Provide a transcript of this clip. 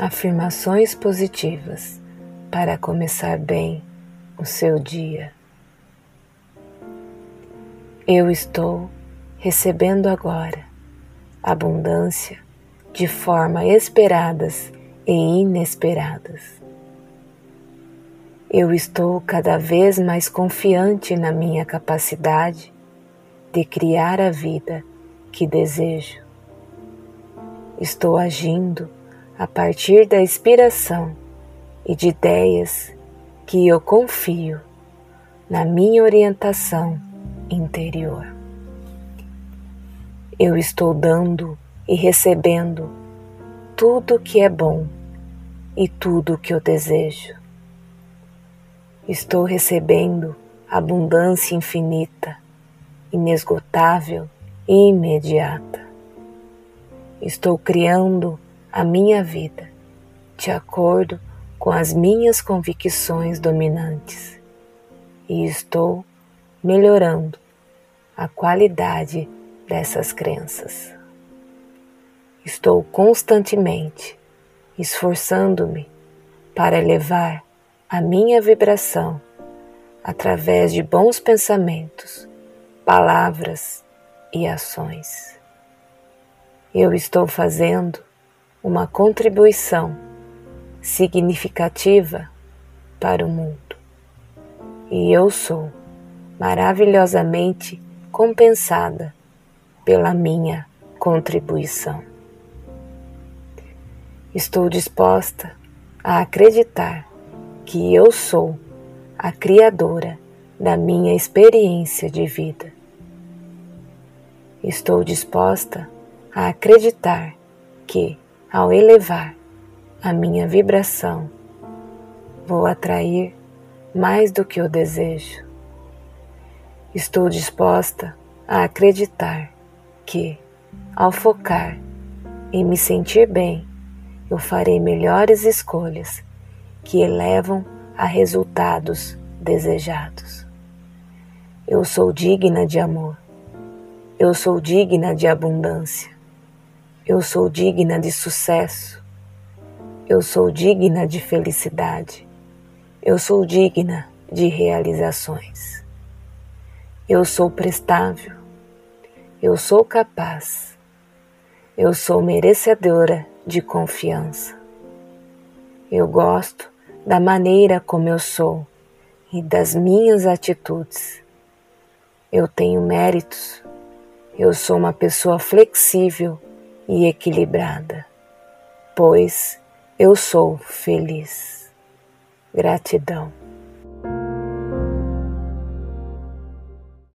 afirmações positivas para começar bem o seu dia. Eu estou recebendo agora abundância de forma esperadas e inesperadas. Eu estou cada vez mais confiante na minha capacidade de criar a vida que desejo. Estou agindo a partir da inspiração e de ideias que eu confio na minha orientação interior. Eu estou dando e recebendo tudo que é bom e tudo que eu desejo. Estou recebendo abundância infinita, inesgotável e imediata. Estou criando a minha vida de acordo com as minhas convicções dominantes e estou melhorando a qualidade dessas crenças. Estou constantemente esforçando-me para elevar a minha vibração através de bons pensamentos, palavras e ações. Eu estou fazendo uma contribuição significativa para o mundo. E eu sou maravilhosamente compensada pela minha contribuição. Estou disposta a acreditar que eu sou a criadora da minha experiência de vida. Estou disposta a acreditar que ao elevar a minha vibração, vou atrair mais do que eu desejo. Estou disposta a acreditar que, ao focar em me sentir bem, eu farei melhores escolhas que elevam a resultados desejados. Eu sou digna de amor. Eu sou digna de abundância. Eu sou digna de sucesso. Eu sou digna de felicidade. Eu sou digna de realizações. Eu sou prestável. Eu sou capaz. Eu sou merecedora de confiança. Eu gosto da maneira como eu sou e das minhas atitudes. Eu tenho méritos. Eu sou uma pessoa flexível e equilibrada, pois eu sou feliz. Gratidão.